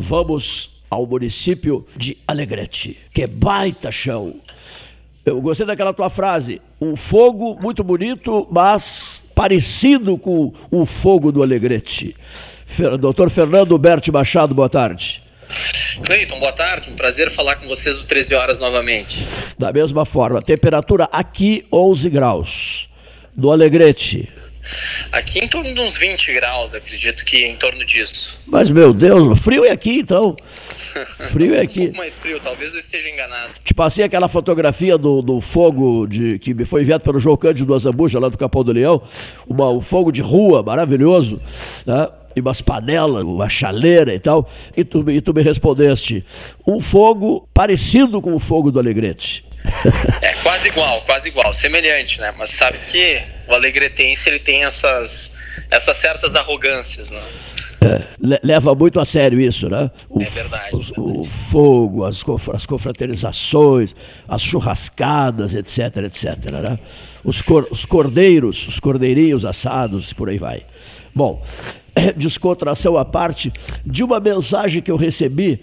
Vamos ao município de Alegrete, que é baita chão. Eu gostei daquela tua frase. Um fogo muito bonito, mas parecido com o fogo do Alegrete. Doutor Fernando Berti Machado, boa tarde. Cleiton, boa tarde. Um prazer falar com vocês do 13 horas novamente. Da mesma forma, temperatura aqui 11 graus. Do Alegrete. Aqui em torno de uns 20 graus, acredito que em torno disso. Mas, meu Deus, frio é aqui então. Frio é aqui. um pouco mais frio, talvez eu esteja enganado. Te passei aquela fotografia do, do fogo de, que me foi enviado pelo João Cândido Azambuja, lá do Capão do Leão. Uma, um fogo de rua maravilhoso. Né? e umas panelas, uma chaleira e tal, e tu, e tu me respondeste, um fogo parecido com o fogo do Alegrete. É quase igual, quase igual, semelhante, né? Mas sabe que o alegretense ele tem essas, essas certas arrogâncias, né? É, leva muito a sério isso, né? O, é verdade. O, verdade. o fogo, as, as confraternizações, as churrascadas, etc, etc, né? Os, cor, os cordeiros, os cordeirinhos assados por aí vai. Bom, descontração à parte, de uma mensagem que eu recebi.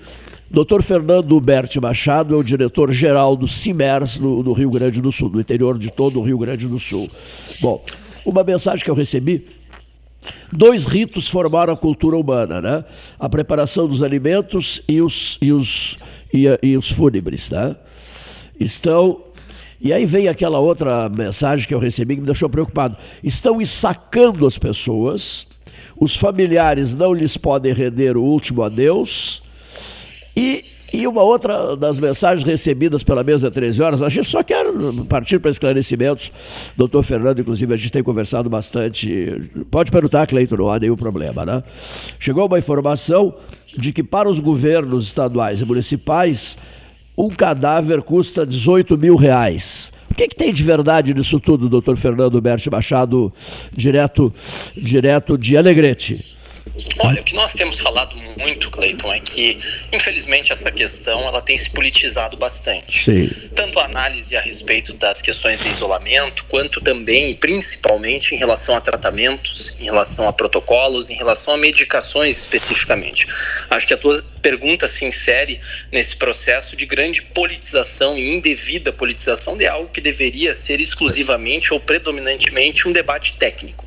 Dr. Fernando Berti Machado é o diretor-geral do CIMERS no, Rio Grande do Sul, no interior de todo o Rio Grande do Sul. Bom, uma mensagem que eu recebi Dois ritos formaram a cultura humana, né? A preparação dos alimentos e os, e os, e, e os fúnebres, né? Estão. E aí vem aquela outra mensagem que eu recebi que me deixou preocupado. Estão ensacando as pessoas os familiares não lhes podem render o último adeus. E, uma outra das mensagens recebidas pela mesa 13 horas, a gente só quer partir para esclarecimentos. Doutor Fernando, inclusive, a gente tem conversado bastante. Pode perguntar, Cleiton, não há nenhum problema, né? Chegou uma informação de que para os governos estaduais e municipais, um cadáver custa 18 mil reais. O que, que, tem de verdade nisso tudo, doutor Fernando Berti Machado, direto, direto de Alegrete? Olha, o que nós temos falado muito, Cleiton, é que, infelizmente, essa questão ela tem se politizado bastante. Sim. Tanto a análise a respeito das questões de isolamento, quanto também e principalmente em relação a tratamentos, em relação a protocolos, em relação a medicações especificamente. Acho que a tua pergunta se insere nesse processo de grande politização e indevida politização de algo que deveria ser exclusivamente ou predominantemente um debate técnico.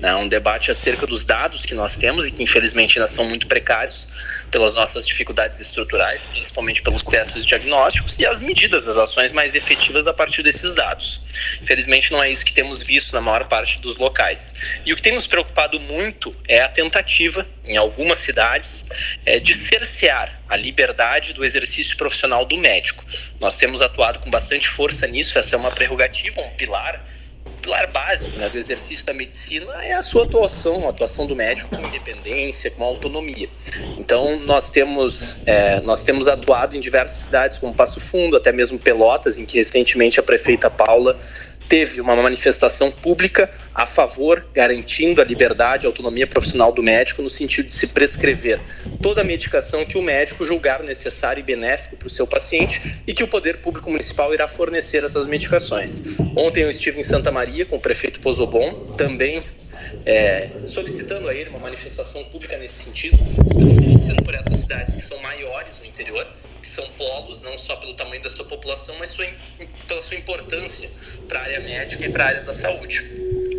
Né? Um debate acerca dos dados que nós temos e que infelizmente ainda são muito precários pelas nossas dificuldades estruturais, principalmente pelos testes diagnósticos e as medidas, as ações mais efetivas a partir desses dados. Infelizmente não é isso que temos visto na maior parte dos locais. E o que tem nos preocupado muito é a tentativa em algumas cidades, é, de cercear a liberdade do exercício profissional do médico. Nós temos atuado com bastante força nisso, essa é uma prerrogativa, um pilar pilar básico né, do exercício da medicina é a sua atuação, a atuação do médico com independência, com autonomia. Então nós temos é, nós temos atuado em diversas cidades como Passo Fundo, até mesmo Pelotas, em que recentemente a prefeita Paula teve uma manifestação pública a favor, garantindo a liberdade e autonomia profissional do médico no sentido de se prescrever toda a medicação que o médico julgar necessário e benéfico para o seu paciente e que o poder público municipal irá fornecer essas medicações. Ontem eu estive em Santa Maria com o prefeito Pozobon, também é, solicitando a ele uma manifestação pública nesse sentido. Estamos iniciando por essas cidades que são maiores no interior são polos, não só pelo tamanho da sua população, mas sua, pela sua importância para a área médica e para a área da saúde.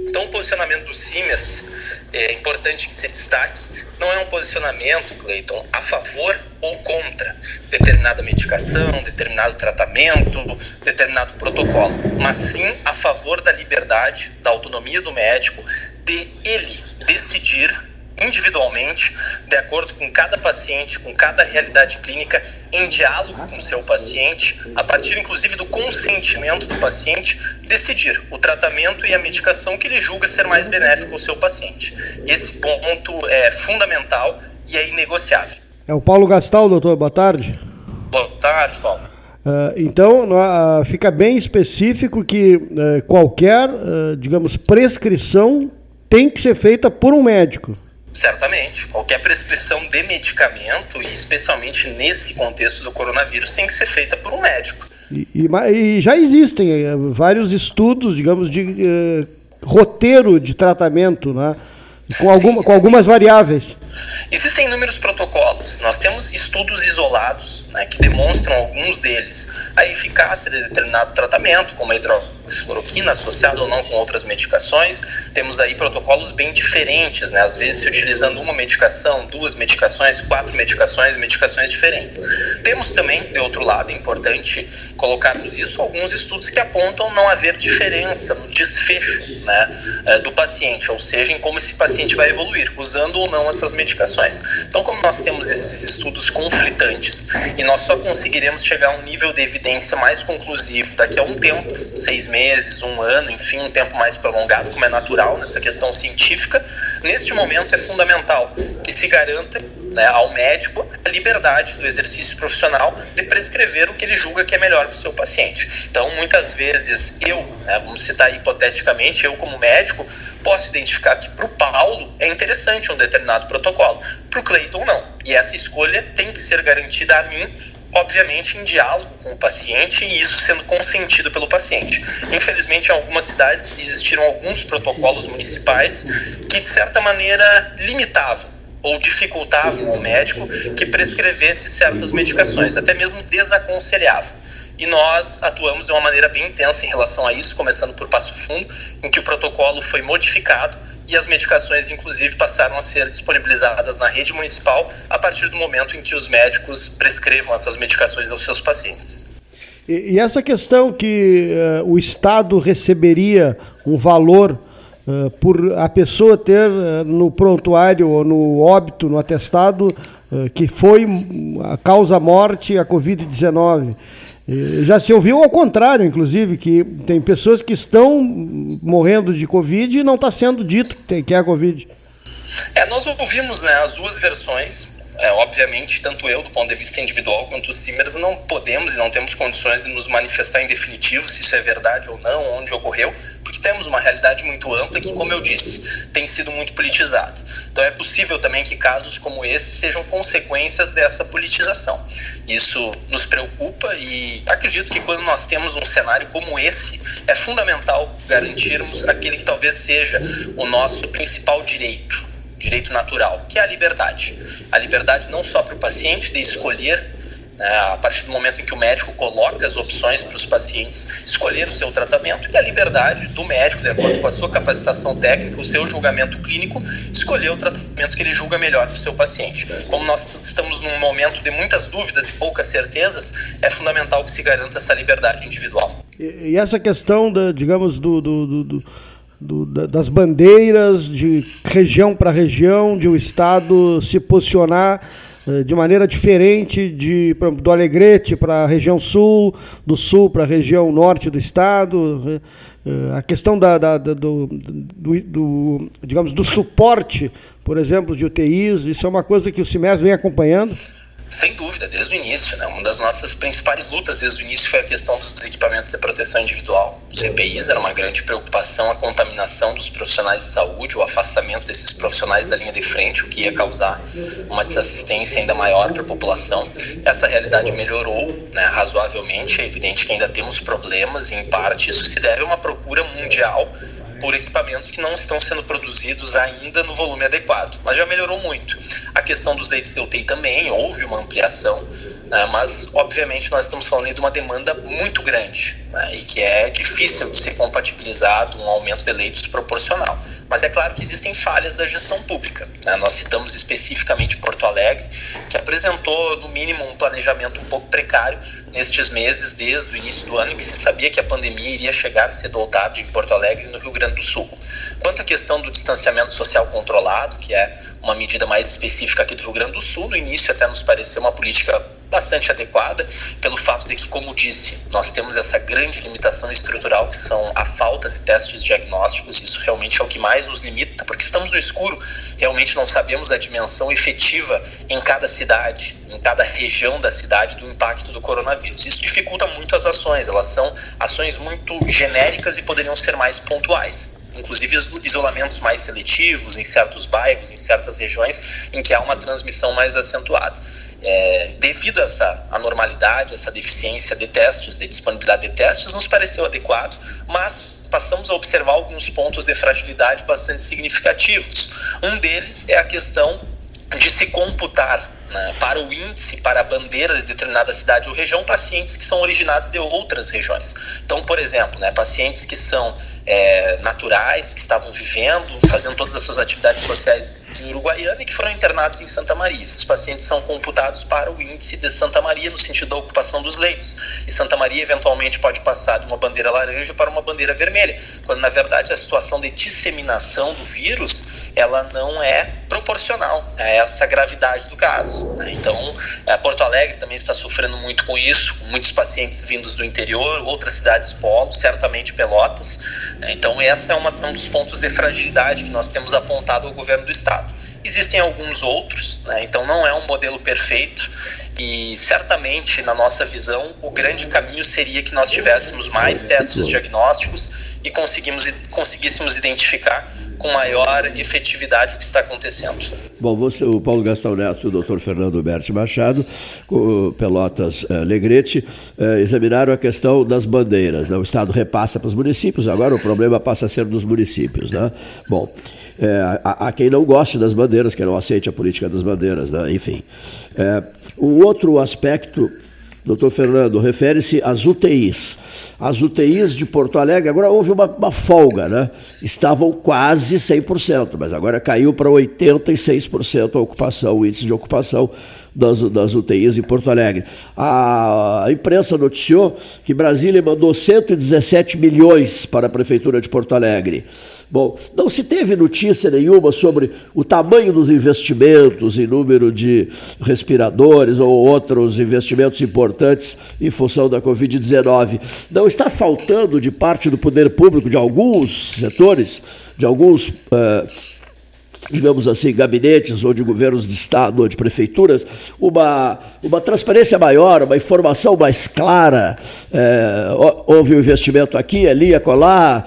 Então, o posicionamento do CIMES é importante que se destaque. Não é um posicionamento, Cleiton, a favor ou contra determinada medicação, determinado tratamento, determinado protocolo, mas sim a favor da liberdade, da autonomia do médico, de ele decidir individualmente, de acordo com cada paciente, com cada realidade clínica, em diálogo com o seu paciente, a partir inclusive do consentimento do paciente, decidir o tratamento e a medicação que ele julga ser mais benéfico ao seu paciente. Esse ponto é fundamental e é inegociável. É o Paulo Gastal, doutor. Boa tarde. Boa tarde, Paulo. Uh, então, uh, fica bem específico que uh, qualquer, digamos, prescrição tem que ser feita por um médico. Certamente. Qualquer prescrição de medicamento, e especialmente nesse contexto do coronavírus, tem que ser feita por um médico. E, e, e já existem eh, vários estudos, digamos, de uh, roteiro de tratamento, né? Com, alguma, com algumas variáveis. Existem inúmeros protocolos Nós temos estudos isolados né, que demonstram, alguns deles, a eficácia de determinado tratamento, como a hidroxicloroquina, associado ou não com outras medicações. Temos aí protocolos bem diferentes, né, às vezes utilizando uma medicação, duas medicações, quatro medicações, medicações diferentes. Temos também, de outro lado, é importante colocarmos isso, alguns estudos que apontam não haver diferença no desfecho né, eh, do paciente, ou seja, em como esse paciente vai evoluir, usando ou não essas medicações. Então, como nós temos esses estudos conflitantes e nós só conseguiremos chegar a um nível de evidência mais conclusivo daqui a um tempo, seis meses, um ano, enfim, um tempo mais prolongado, como é natural nessa questão científica, neste momento é fundamental que se garanta né, ao médico a liberdade do exercício profissional de prescrever o que ele julga que é melhor para o seu paciente. Então, muitas vezes, eu, né, vamos citar hipoteticamente, eu como médico, posso identificar que para o Paulo é interessante um determinado protocolo, para o Cleiton não. E essa escolha tem que ser garantida a mim obviamente em diálogo com o paciente e isso sendo consentido pelo paciente. Infelizmente, em algumas cidades existiram alguns protocolos municipais que, de certa maneira, limitavam ou dificultavam ao médico que prescrevesse certas medicações, até mesmo desaconselhavam. E nós atuamos de uma maneira bem intensa em relação a isso, começando por Passo Fundo, em que o protocolo foi modificado e as medicações, inclusive, passaram a ser disponibilizadas na rede municipal a partir do momento em que os médicos prescrevam essas medicações aos seus pacientes. E, e essa questão que uh, o Estado receberia um valor uh, por a pessoa ter uh, no prontuário ou no óbito, no atestado, uh, que foi a causa morte a Covid-19. Já se ouviu ao contrário, inclusive, que tem pessoas que estão morrendo de Covid e não está sendo dito que é a Covid. É, nós ouvimos né, as duas versões é, obviamente, tanto eu, do ponto de vista individual, quanto os Simers, não podemos e não temos condições de nos manifestar em definitivo se isso é verdade ou não, onde ocorreu, temos uma realidade muito ampla que, como eu disse, tem sido muito politizada. Então é possível também que casos como esse sejam consequências dessa politização. Isso nos preocupa e acredito que quando nós temos um cenário como esse, é fundamental garantirmos aquele que talvez seja o nosso principal direito, direito natural, que é a liberdade. A liberdade não só para o paciente de escolher, né, a partir do momento em que o médico coloca as opções para os pacientes escolher o seu tratamento, e a liberdade do médico, de acordo com a sua capacitação técnica, o seu julgamento clínico, escolher o tratamento que ele julga melhor para o seu paciente. Como nós estamos num momento de muitas dúvidas e poucas certezas, é fundamental que se garanta essa liberdade individual. E, e essa questão, da, digamos, do, do, do, do das bandeiras de região para região, de o Estado se posicionar de maneira diferente de, do Alegrete para a região sul, do sul para a região norte do Estado. Eh, a questão da, da, da do, do, do, digamos, do suporte, por exemplo, de UTIs, isso é uma coisa que o CIMES vem acompanhando. Sem dúvida, desde o início. Né? Uma das nossas principais lutas desde o início foi a questão dos equipamentos de proteção individual, os EPIs. Era uma grande preocupação a contaminação dos profissionais de saúde, o afastamento desses profissionais da linha de frente, o que ia causar uma desassistência ainda maior para a população. Essa realidade melhorou né, razoavelmente. É evidente que ainda temos problemas, e em parte isso se deve a uma procura mundial por equipamentos que não estão sendo produzidos ainda no volume adequado. Mas já melhorou muito. A questão dos leitos de UTI também, houve uma ampliação, né, mas obviamente nós estamos falando de uma demanda muito grande né, e que é difícil de ser compatibilizado um aumento de leitos proporcional. Mas é claro que existem falhas da gestão pública. Né? Nós citamos especificamente Porto Alegre, que apresentou, no mínimo, um planejamento um pouco precário nestes meses, desde o início do ano, em que se sabia que a pandemia iria chegar cedo ou tarde em Porto Alegre e no Rio Grande do Sul. Quanto à questão do distanciamento social controlado, que é uma medida mais específica aqui do Rio Grande do Sul, no início até nos pareceu uma política bastante adequada, pelo fato de que, como disse, nós temos essa grande limitação estrutural que são a falta de testes diagnósticos, isso realmente é o que mais nos limita, porque estamos no escuro, realmente não sabemos a dimensão efetiva em cada cidade, em cada região da cidade do impacto do coronavírus. Isso dificulta muito as ações, elas são ações muito genéricas e poderiam ser mais pontuais inclusive isolamentos mais seletivos em certos bairros, em certas regiões em que há uma transmissão mais acentuada. É, devido a essa anormalidade, essa deficiência de testes, de disponibilidade de testes, nos pareceu adequado, mas passamos a observar alguns pontos de fragilidade bastante significativos. Um deles é a questão de se computar né, para o índice, para a bandeira de determinada cidade ou região, pacientes que são originados de outras regiões. Então, por exemplo, né, pacientes que são é, naturais, que estavam vivendo, fazendo todas as suas atividades sociais em Uruguaiana e que foram internados em Santa Maria. Esses pacientes são computados para o índice de Santa Maria no sentido da ocupação dos leitos. E Santa Maria eventualmente pode passar de uma bandeira laranja para uma bandeira vermelha, quando na verdade a situação de disseminação do vírus ela não é proporcional a essa gravidade do caso. Né? Então, é, Porto Alegre também está sofrendo muito com isso, com muitos pacientes vindos do interior, outras cidades polo, certamente Pelotas. Né? Então, esse é uma, um dos pontos de fragilidade que nós temos apontado ao governo do estado. Existem alguns outros, né? então não é um modelo perfeito e certamente, na nossa visão, o grande caminho seria que nós tivéssemos mais testes diagnósticos e conseguíssemos identificar com maior efetividade o que está acontecendo. Bom, você, o Paulo Gastão Neto e o doutor Fernando Berti Machado, o Pelotas uh, Legrete, uh, examinaram a questão das bandeiras. Né? O Estado repassa para os municípios, agora o problema passa a ser dos municípios. Né? Bom, é, há, há, quem não goste das bandeiras, quem não aceite a política das bandeiras, né? enfim. É, o outro aspecto Doutor Fernando, refere-se às UTIs. As UTIs de Porto Alegre, agora houve uma, uma folga, né? Estavam quase 100%, mas agora caiu para 86% a ocupação, o índice de ocupação das, das UTIs em Porto Alegre. A, imprensa noticiou que Brasília mandou 117 milhões para a Prefeitura de Porto Alegre. Bom, não se teve notícia nenhuma sobre o tamanho dos investimentos em número de respiradores ou outros investimentos importantes em função da Covid-19. Não está faltando de parte do poder público, de alguns setores, de alguns. Uh, digamos assim, gabinetes ou de governos de Estado ou de prefeituras, uma, uma transparência maior, uma informação mais clara. É, houve um investimento aqui, ali, acolá,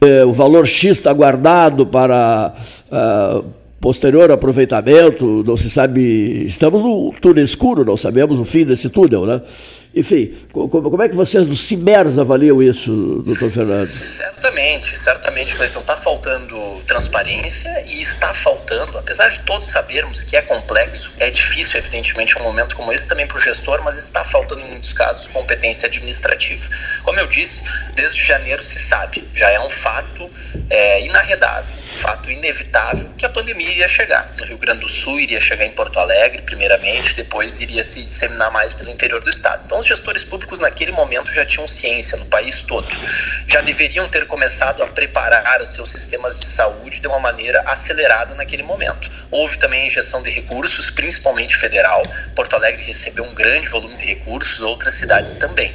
é, o valor X está guardado para uh, posterior aproveitamento, não se sabe, estamos no túnel escuro, não sabemos o fim desse túnel, né? Enfim, como, é que vocês do CIMERS avaliam isso, doutor Fernando? Certamente, certamente, Cleiton, está faltando transparência e está faltando, apesar de todos sabermos que é complexo, é difícil, evidentemente, um momento como esse também para o gestor, mas está faltando em muitos casos competência administrativa. Como eu disse, desde janeiro se sabe, já é um fato é, inarredável, um fato inevitável que a pandemia iria chegar. No Rio Grande do Sul iria chegar em Porto Alegre, primeiramente, depois iria se disseminar mais pelo interior do estado. Então, os gestores públicos naquele momento já tinham ciência no país todo. Já deveriam ter começado a preparar os seus sistemas de saúde de uma maneira acelerada naquele momento. Houve também a injeção de recursos, principalmente federal. Porto Alegre recebeu um grande volume de recursos, outras cidades também.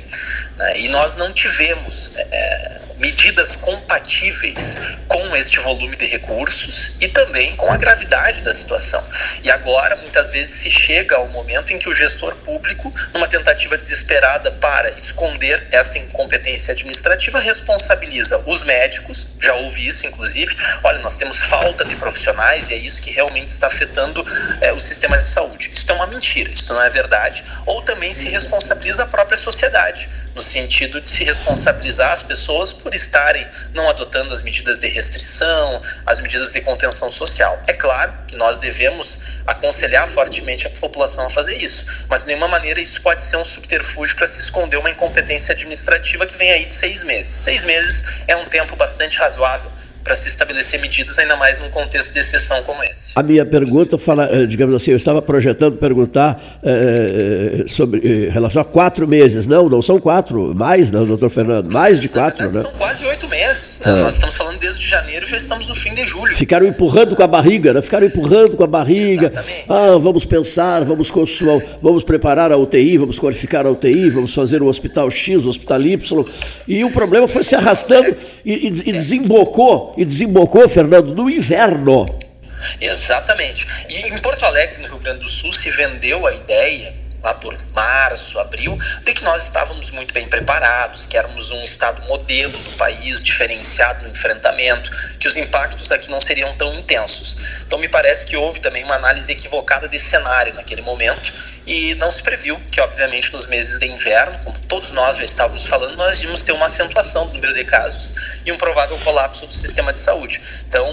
Né? E nós não tivemos é, medidas compatíveis com este volume de recursos e também com a gravidade da situação. E agora, muitas vezes, se chega ao momento em que o gestor público, numa tentativa desesperada para esconder essa incompetência administrativa, responsabiliza os médicos, já houve isso, inclusive. Olha, nós temos falta de profissionais e é isso que realmente está afetando é, o sistema de saúde. Isso é uma mentira, isso não é verdade. Ou também se responsabiliza a própria sociedade no sentido de se responsabilizar as pessoas por estarem não adotando as medidas de restrição, as medidas de contenção social. É claro que nós devemos aconselhar fortemente a população a fazer isso, mas de nenhuma maneira isso pode ser um subterfúgio para se esconder uma incompetência administrativa que vem aí de seis meses. Seis meses é um tempo bastante razoável para se estabelecer medidas, ainda mais num contexto de exceção como esse. A minha pergunta fala, eh, digamos assim, eu estava projetando perguntar é, sobre em relação a quatro meses. Não, não são quatro, mais, não, doutor Fernando, mais de quatro, verdade, né? São quase oito meses. É. Nós estamos falando desde janeiro e já estamos no fim de julho. Ficaram empurrando com a barriga, né? Ficaram empurrando com a barriga. Exatamente. Ah, vamos pensar, vamos construir, vamos preparar a UTI, vamos qualificar a UTI, vamos fazer o hospital X, o hospital Y. E o problema foi se arrastando e, e, e desembocou e desembocou, Fernando, no inverno. Exatamente. E em Porto Alegre, no Rio Grande do Sul, se vendeu a ideia lá por março, abril, de que nós estávamos muito bem preparados, que éramos um estado modelo do país, diferenciado no enfrentamento, que os impactos aqui não seriam tão intensos. Então me parece que houve também uma análise equivocada de cenário naquele momento e não se previu que, obviamente, nos meses de inverno, como todos nós já estávamos falando, nós íamos ter uma acentuação do número de casos e um provável colapso do sistema de saúde. Então,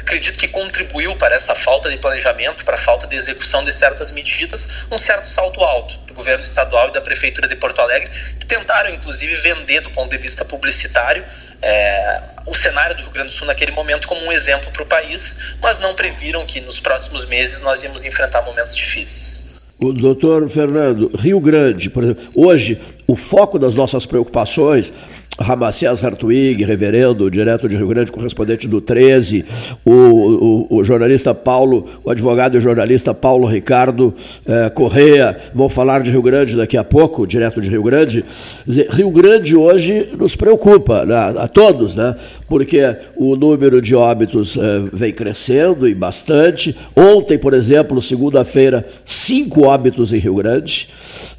acredito que contribuiu para essa falta de planejamento, para a falta de execução de certas medidas, um certo salto alto do governo estadual e da prefeitura de Porto Alegre, que tentaram inclusive vender do ponto de vista publicitário é, o cenário do Rio Grande do Sul naquele momento como um exemplo para o país, mas não previram que nos próximos meses nós íamos enfrentar momentos difíceis. O doutor Fernando, Rio Grande, por exemplo, hoje o foco das nossas preocupações Ramacés Hartwig, reverendo, direto de Rio Grande, correspondente do 13, o, o, o jornalista Paulo, o advogado e jornalista Paulo Ricardo eh, Correia, vão falar de Rio Grande daqui a pouco, direto de Rio Grande. Rio Grande hoje nos preocupa, né, a todos, né? Porque o número de óbitos eh, vem crescendo e bastante. Ontem, por exemplo, segunda-feira, cinco óbitos em Rio Grande.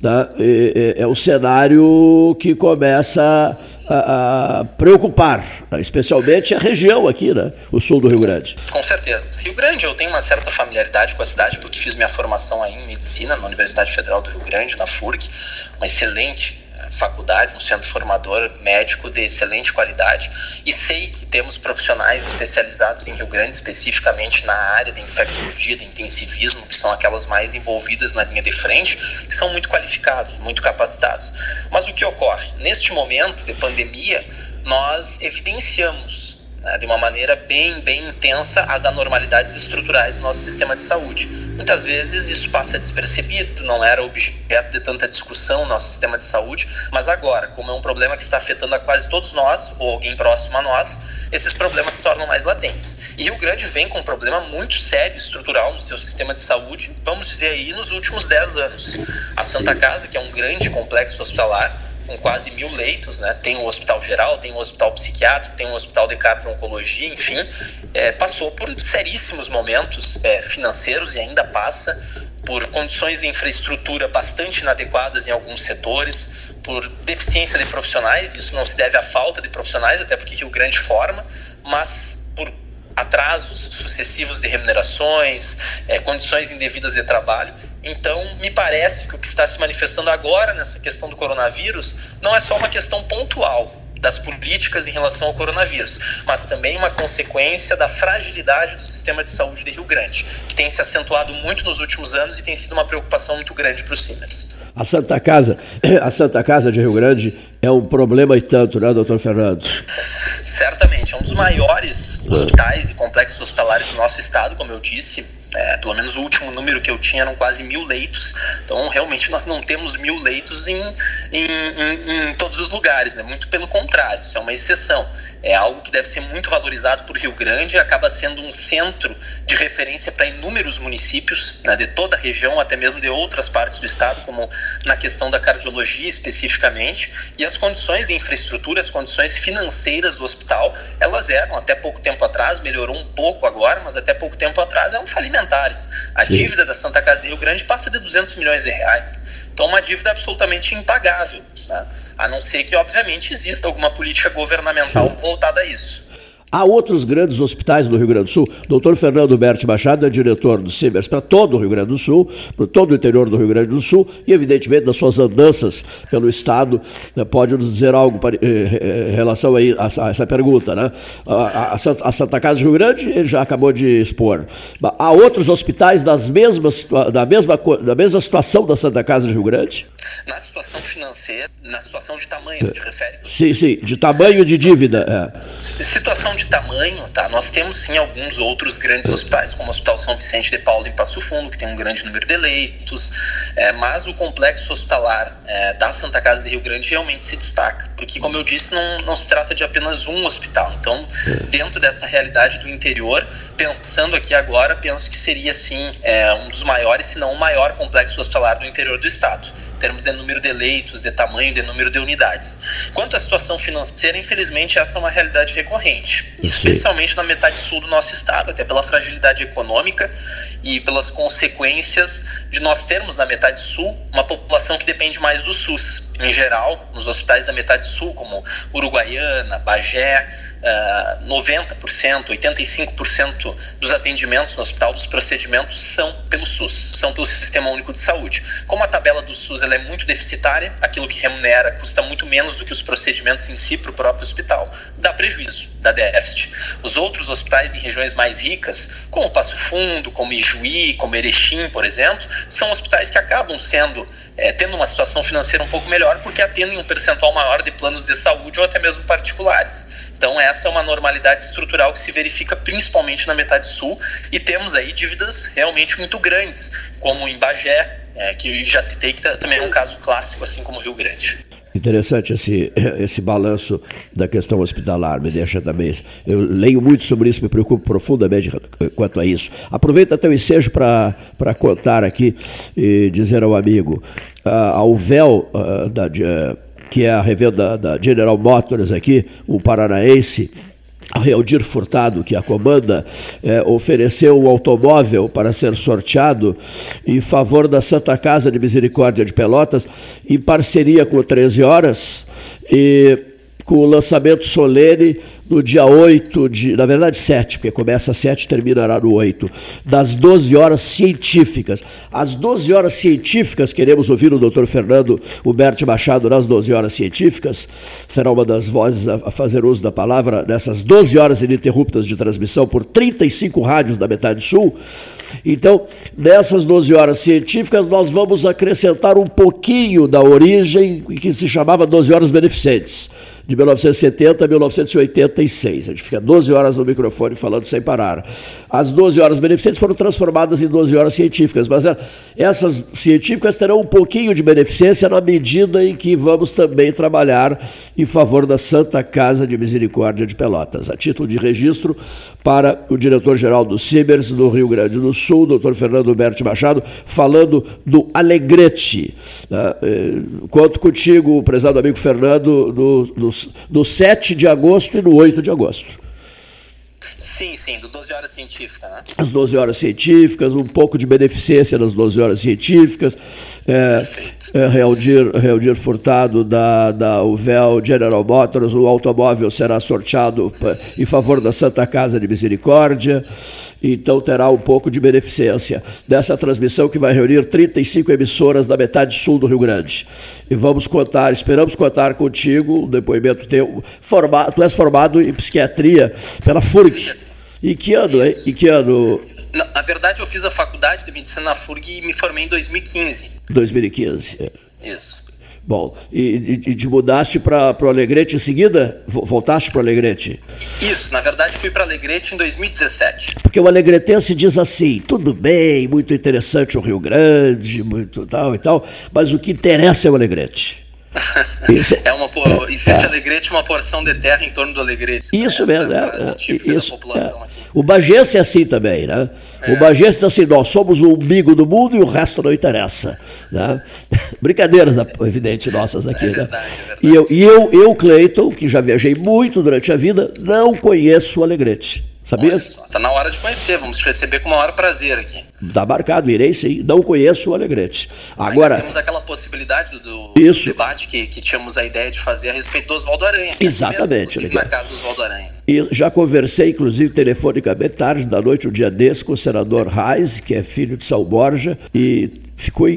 Né? E, e, é o cenário que começa a, a, preocupar, né? especialmente a região aqui, né? o sul do Rio Grande. Com certeza. Rio Grande, eu tenho uma certa familiaridade com a cidade, porque fiz minha formação aí em medicina na Universidade Federal do Rio Grande, na FURG, uma excelente faculdade, um centro formador médico de excelente qualidade e sei que temos profissionais especializados em Rio Grande, especificamente na área de infectologia, de intensivismo, que são aquelas mais envolvidas na linha de frente, que são muito qualificados, muito capacitados. Mas o que ocorre? Neste momento de pandemia, nós evidenciamos né, de uma maneira bem, bem intensa as anormalidades estruturais do nosso sistema de saúde. Muitas vezes isso passa despercebido, não era objeto de tanta discussão no nosso sistema de saúde, mas agora, como é um problema que está afetando a quase todos nós, ou alguém próximo a nós, esses problemas se tornam mais latentes. E Rio Grande vem com um problema muito sério, estrutural no seu sistema de saúde, vamos dizer aí, nos últimos 10 anos. A Santa Casa, que é um grande complexo hospitalar, com quase mil leitos, né? Tem um hospital geral, tem um hospital psiquiátrico, tem um hospital de cardio-oncologia, enfim, é, passou por seríssimos momentos é, financeiros e ainda passa por condições de infraestrutura bastante inadequadas em alguns setores, por deficiência de profissionais, isso não se deve à falta de profissionais, até porque Rio Grande forma, mas por atrasos sucessivos de remunerações, é, condições indevidas de trabalho. Então, me parece que o que está se manifestando agora nessa questão do coronavírus não é só uma questão pontual das políticas em relação ao coronavírus, mas também uma consequência da fragilidade do sistema de saúde de Rio Grande, que tem se acentuado muito nos últimos anos e tem sido uma preocupação muito grande para os Simers. A Santa Casa, a Santa Casa de Rio Grande é um problema e tanto, né, doutor Fernando? Certamente, é um dos maiores hospitais e complexos hospitalares do nosso estado, como eu disse. É, pelo menos o último número que eu tinha eram quase mil leitos. Então, realmente, nós não temos mil leitos em, em, em, em todos os lugares, né? muito pelo contrário, isso é uma exceção é algo que deve ser muito valorizado por Rio Grande, acaba sendo um centro de referência para inúmeros municípios né, de toda a região, até mesmo de outras partes do estado, como na questão da cardiologia especificamente, e as condições de infraestrutura, as condições financeiras do hospital, elas eram até pouco tempo atrás, melhorou um pouco agora, mas até pouco tempo atrás eram falimentares. A dívida da Santa Casa de Rio Grande passa de 200 milhões de reais. Então, uma dívida absolutamente impagável. Né? a não ser que, obviamente, exista alguma política governamental voltada a isso. Há outros grandes hospitais do Rio Grande do Sul. Doutor Fernando Berti Machado é diretor do CIMERS para todo o Rio Grande do Sul, para todo o interior do Rio Grande do Sul, e, evidentemente, nas suas andanças pelo Estado, né, pode nos dizer algo para, eh, em relação a, essa pergunta. Né? A, Santa Casa do Rio Grande, ele já acabou de expor. Há outros hospitais das mesmas, da, mesma, da mesma situação da Santa Casa do Rio Grande? Na situação financeira, na situação de tamanho, te refere? Sim, sim, de tamanho de dívida. É. Situação de tamanho, tá? Nós temos sim alguns outros grandes hospitais, como o Hospital São Vicente de Paulo em Passo Fundo, que tem um grande número de leitos, é, mas o complexo hospitalar é, da Santa Casa de Rio Grande realmente se destaca, porque, como eu disse, não, não se trata de apenas um hospital. Então, dentro dessa realidade do interior, pensando aqui agora, penso que seria sim é, um dos maiores, se não o maior complexo hospitalar do interior do estado termos de número de leitos, de tamanho, de número de unidades. Quanto à situação financeira, infelizmente, essa é uma realidade recorrente, especialmente na metade sul do nosso estado, até pela fragilidade econômica e pelas consequências de nós termos na metade sul uma população que depende mais do SUS. Em geral, nos hospitais da metade sul, como Uruguaiana, Bagé, uh, 90%, 85% dos atendimentos no hospital, dos procedimentos, são pelo SUS, são pelo Sistema Único de Saúde. Como a tabela do SUS ela é muito deficitária, aquilo que remunera custa muito menos do que os procedimentos em si para o próprio hospital, dá prejuízo, dá déficit. Os outros hospitais em regiões mais ricas, como Passo Fundo, como Ijuí, como Erechim, por exemplo, são hospitais que acabam sendo é, tendo uma situação financeira um pouco melhor, porque atendem um percentual maior de planos de saúde ou até mesmo particulares. Então, essa é uma normalidade estrutural que se verifica principalmente na metade sul e temos aí dívidas realmente muito grandes, como em Bagé, é, que já citei, que também é um caso clássico, assim como Rio Grande. Interessante esse, esse balanço da questão hospitalar, me deixa também. Eu leio muito sobre isso, me preocupo profundamente quanto a isso. Aproveito até o ensejo para contar aqui e dizer ao amigo: a, a UVEL, a, da, que é a revenda da General Motors aqui, o paranaense, a Realdir Furtado, que a comanda, é, ofereceu um automóvel para ser sorteado em favor da Santa Casa de Misericórdia de Pelotas, em parceria com o 13 Horas, e com o lançamento solene no dia 8 de, na verdade 7, porque começa às 7 e terminará no 8, das 12 horas científicas. As 12 horas científicas, queremos ouvir o doutor Fernando Huberto Machado nas 12 horas científicas, será uma das vozes a, fazer uso da palavra nessas 12 horas ininterruptas de transmissão por 35 rádios da metade sul. Então, nessas 12 horas científicas, nós vamos acrescentar um pouquinho da origem que se chamava 12 horas beneficentes de 1970 a 1986. A gente fica 12 horas no microfone falando sem parar. As 12 horas beneficentes foram transformadas em 12 horas científicas, mas é, essas científicas terão um pouquinho de beneficência na medida em que vamos também trabalhar em favor da Santa Casa de Misericórdia de Pelotas. A título de registro para o diretor-geral do CIBERS no Rio Grande do Sul, doutor Fernando Humberto Machado, falando do Alegrete. Né? Eh, conto contigo, prezado amigo Fernando, no, no no 7 de agosto e no 8 de agosto. Sim, sim, do 12 horas científicas, né? As 12 horas científicas, um pouco de beneficência nas 12 horas científicas. É, é, Realdir, Realdir Furtado da, da UVEL General Motors, o automóvel será sorteado em favor da Santa Casa de Misericórdia então terá um pouco de beneficência dessa transmissão que vai reunir 35 emissoras da metade sul do Rio Grande. E vamos contar, esperamos contar contigo, um depoimento teu. Formado, tu és formado em psiquiatria pela FURG. E que ano, hein? E que ano? Na, na verdade, eu fiz a faculdade de medicina na FURG e me formei em 2015. 2015. É. Isso. Bom, e, e te mudaste para o Alegrete em seguida? Voltaste para o Alegrete? Isso, na verdade fui para Alegrete em 2017. Porque o alegretense diz assim, tudo bem, muito interessante o Rio Grande, muito tal e tal, mas o que interessa é o Alegrete. Isso, é uma, existe é, Alegrete uma porção de terra em torno do Alegrete. Isso né? mesmo, é, é, isso, é. O Bagense é assim também, né? É. O Bagense diz assim, nós somos o umbigo do mundo e o resto não interessa. Né? Brincadeiras, evidente, nossas aqui. É né? verdade, né? E eu, e eu, eu, Cleiton, que já viajei muito durante a vida, não conheço o Alegrete. Sabia? Está na hora de conhecer, vamos te receber com o maior prazer aqui. Está marcado, irei sim. Não conheço o Alegrete. Agora. Ainda temos aquela possibilidade do, isso. debate que, que tínhamos a ideia de fazer a respeito do Oswaldo Aranha. Exatamente. Mesmo, na casa do Oswaldo Aranha. E já conversei, inclusive, telefonicamente, tarde da noite, um dia desse, com o senador Reis, que é filho de São Borja, e ficou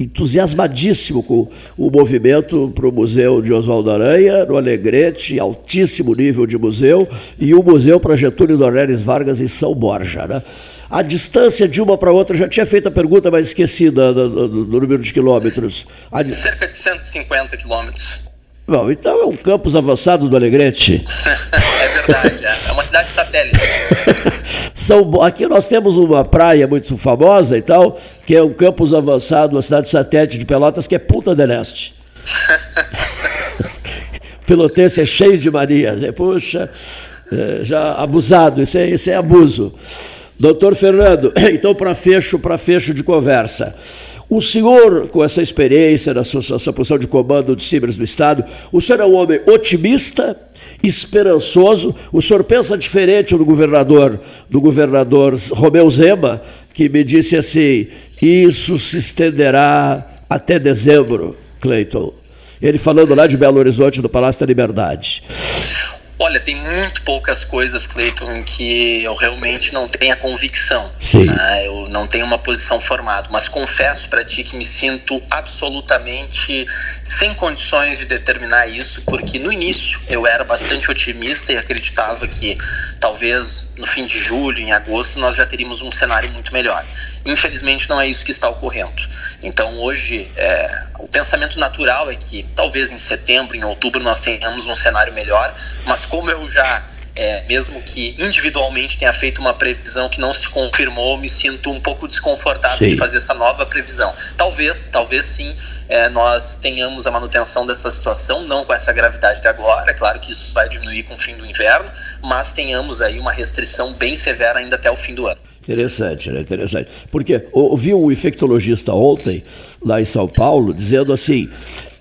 entusiasmadíssimo com o movimento para o Museu de Oswaldo Aranha, no Alegrete, altíssimo nível de museu, e o Museu para Getúlio Dornelles Vargas em São Borja. Né? A distância de uma para outra, já tinha feito a pergunta, mas esqueci do, do, do, número de quilômetros. A... Cerca de 150 quilômetros. Bom, então é um campus avançado do Alegrete. é verdade, é. é uma cidade satélite. São, aqui nós temos uma praia muito famosa e tal, que é um campus avançado, uma cidade satélite de Pelotas, que é Punta del Este. Pelotense é cheio de manias. É, puxa, é, já abusado, isso é, isso é abuso. Doutor Fernando, então para fecho, para fecho de conversa. O senhor, com essa experiência, essa posição de comando de Cibras do Estado, o senhor é um homem otimista, esperançoso. O senhor pensa diferente do governador, do governador Romeu Zema, que me disse assim: isso se estenderá até dezembro, Cleiton. Ele falando lá de Belo Horizonte, do Palácio da Liberdade. Olha, tem muito poucas coisas, Cleiton, que eu realmente não tenha convicção. Sim. Né? Eu não tenho uma posição formada, mas confesso para ti que me sinto absolutamente sem condições de determinar isso, porque no início eu era bastante otimista e acreditava que talvez no fim de julho, em agosto, nós já teríamos um cenário muito melhor. Infelizmente, não é isso que está ocorrendo. Então, hoje, é, o pensamento natural é que talvez em setembro, em outubro, nós tenhamos um cenário melhor, mas como eu já é, mesmo que individualmente tenha feito uma previsão que não se confirmou, me sinto um pouco desconfortável sim. de fazer essa nova previsão. Talvez, talvez sim, é, nós tenhamos a manutenção dessa situação, não com essa gravidade de agora, é claro que isso vai diminuir com o fim do inverno, mas tenhamos aí uma restrição bem severa ainda até o fim do ano. Interessante, né? Interessante. Porque ouvi um infectologista ontem, lá em São Paulo, dizendo assim: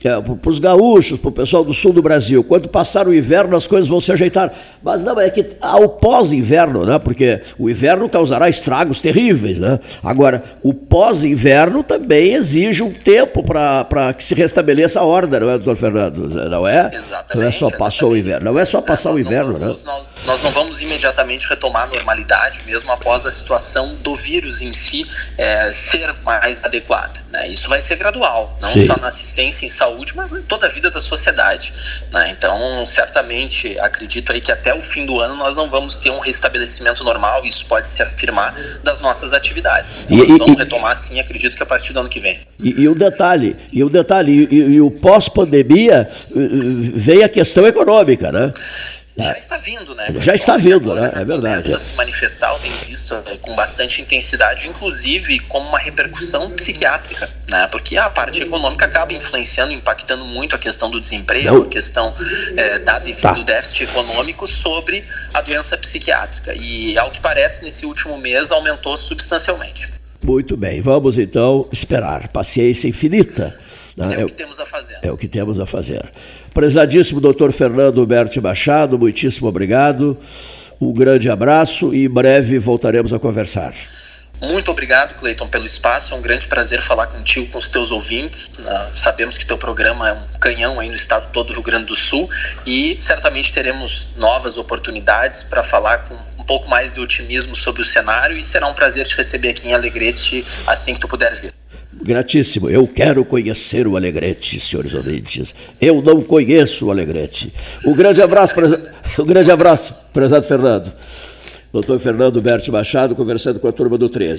para os gaúchos, para o pessoal do sul do Brasil. Quando passar o inverno, as coisas vão se ajeitar. Mas não, é que há o pós-inverno, né? porque o inverno causará estragos terríveis. Né? Agora, o pós-inverno também exige um tempo para que se restabeleça a ordem, não é, doutor Fernando? Não é? Exatamente. Não é só passou o inverno. Não é só passar é, o inverno, vamos, né? Nós, nós, não vamos imediatamente retomar a normalidade, mesmo após a situação do vírus em si é, ser mais adequada. Né? Isso vai ser gradual, não Sim. só na assistência em saúde saúde, mas em toda a vida da sociedade. Né? Então, certamente, acredito aí que até o fim do ano nós não vamos ter um restabelecimento normal, isso pode se afirmar, das nossas atividades. E, nós vamos e, retomar sim, acredito que a partir do ano que vem. E, e o detalhe, e o detalhe, e, o pós-pandemia veio a questão econômica, né? Já está vindo, né? Já está vindo, né? É verdade. se manifestar, eu tenho visto é, com bastante intensidade, inclusive como uma repercussão psiquiátrica, né? Porque a parte econômica acaba influenciando, impactando muito a questão do desemprego, Não. a questão é, da, tá. do déficit econômico sobre a doença psiquiátrica. E, ao que parece, nesse último mês aumentou substancialmente. Muito bem, vamos então esperar. Paciência infinita. Né? É, é o que temos a fazer. É o que temos a fazer. Prezadíssimo doutor Fernando Berti Machado, muitíssimo obrigado. Um grande abraço e em breve voltaremos a conversar. Muito obrigado, Cleiton, pelo espaço. É um grande prazer falar contigo, com os teus ouvintes. Uh, sabemos que teu programa é um canhão aí no estado todo do Rio Grande do Sul e certamente teremos novas oportunidades para falar com um pouco mais de otimismo sobre o cenário e será um prazer te receber aqui em Alegrete assim que tu puder vir. Gratíssimo. Eu quero conhecer o Alegrete, senhores ouvintes. Eu não conheço o Alegrete. Um grande abraço, um grande abraço, prezado Fernando. Doutor Fernando Berti Machado, conversando com a turma do 13.